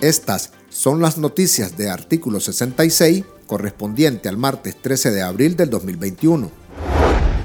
Estas son las noticias de artículo 66 correspondiente al martes 13 de abril del 2021.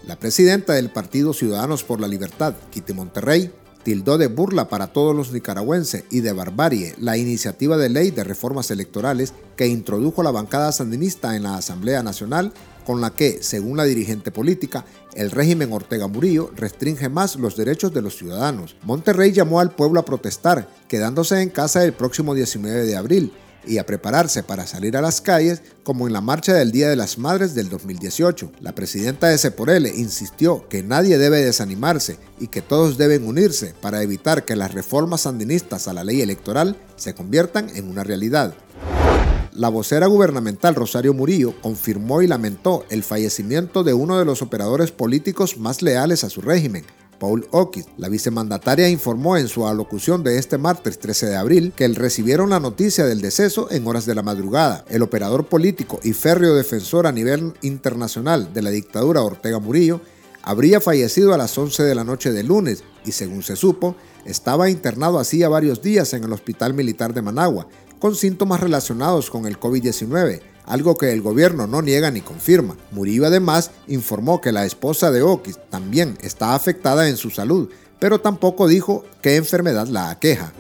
La presidenta del Partido Ciudadanos por la Libertad, Kitty Monterrey, tildó de burla para todos los nicaragüenses y de barbarie la iniciativa de ley de reformas electorales que introdujo la bancada sandinista en la Asamblea Nacional, con la que, según la dirigente política, el régimen Ortega Murillo restringe más los derechos de los ciudadanos. Monterrey llamó al pueblo a protestar, quedándose en casa el próximo 19 de abril, y a prepararse para salir a las calles como en la marcha del Día de las Madres del 2018. La presidenta de Seporele insistió que nadie debe desanimarse y que todos deben unirse para evitar que las reformas sandinistas a la ley electoral se conviertan en una realidad. La vocera gubernamental Rosario Murillo confirmó y lamentó el fallecimiento de uno de los operadores políticos más leales a su régimen, Paul Ockis. La vicemandataria informó en su alocución de este martes 13 de abril que recibieron la noticia del deceso en horas de la madrugada. El operador político y férreo defensor a nivel internacional de la dictadura Ortega Murillo habría fallecido a las 11 de la noche del lunes y según se supo, estaba internado hacía varios días en el Hospital Militar de Managua con síntomas relacionados con el COVID-19 algo que el gobierno no niega ni confirma. Murillo además informó que la esposa de Oquis también está afectada en su salud, pero tampoco dijo qué enfermedad la aqueja.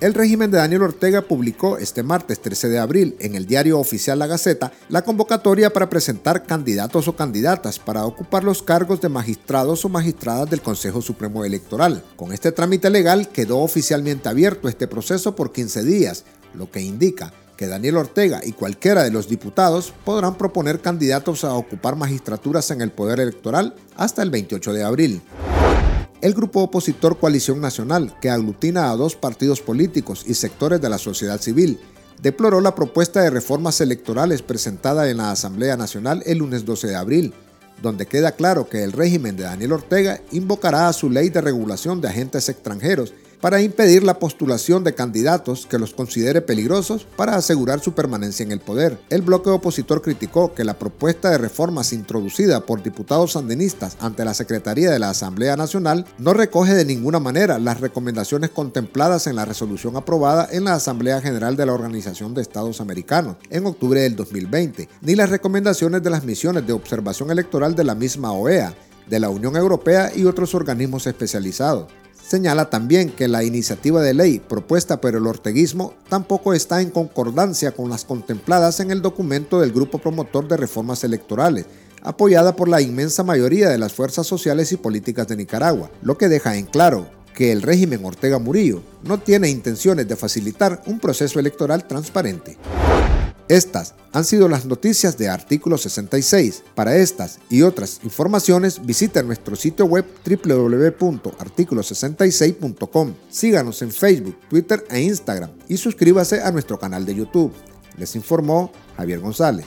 El régimen de Daniel Ortega publicó este martes 13 de abril en el diario oficial La Gaceta la convocatoria para presentar candidatos o candidatas para ocupar los cargos de magistrados o magistradas del Consejo Supremo Electoral. Con este trámite legal quedó oficialmente abierto este proceso por 15 días, lo que indica que Daniel Ortega y cualquiera de los diputados podrán proponer candidatos a ocupar magistraturas en el Poder Electoral hasta el 28 de abril. El grupo opositor Coalición Nacional, que aglutina a dos partidos políticos y sectores de la sociedad civil, deploró la propuesta de reformas electorales presentada en la Asamblea Nacional el lunes 12 de abril, donde queda claro que el régimen de Daniel Ortega invocará a su ley de regulación de agentes extranjeros para impedir la postulación de candidatos que los considere peligrosos para asegurar su permanencia en el poder. El bloque opositor criticó que la propuesta de reformas introducida por diputados sandinistas ante la Secretaría de la Asamblea Nacional no recoge de ninguna manera las recomendaciones contempladas en la resolución aprobada en la Asamblea General de la Organización de Estados Americanos en octubre del 2020, ni las recomendaciones de las misiones de observación electoral de la misma OEA, de la Unión Europea y otros organismos especializados. Señala también que la iniciativa de ley propuesta por el orteguismo tampoco está en concordancia con las contempladas en el documento del Grupo Promotor de Reformas Electorales, apoyada por la inmensa mayoría de las fuerzas sociales y políticas de Nicaragua, lo que deja en claro que el régimen Ortega Murillo no tiene intenciones de facilitar un proceso electoral transparente. Estas han sido las noticias de Artículo 66. Para estas y otras informaciones visita nuestro sitio web www.articulo66.com. Síganos en Facebook, Twitter e Instagram y suscríbase a nuestro canal de YouTube. Les informó Javier González.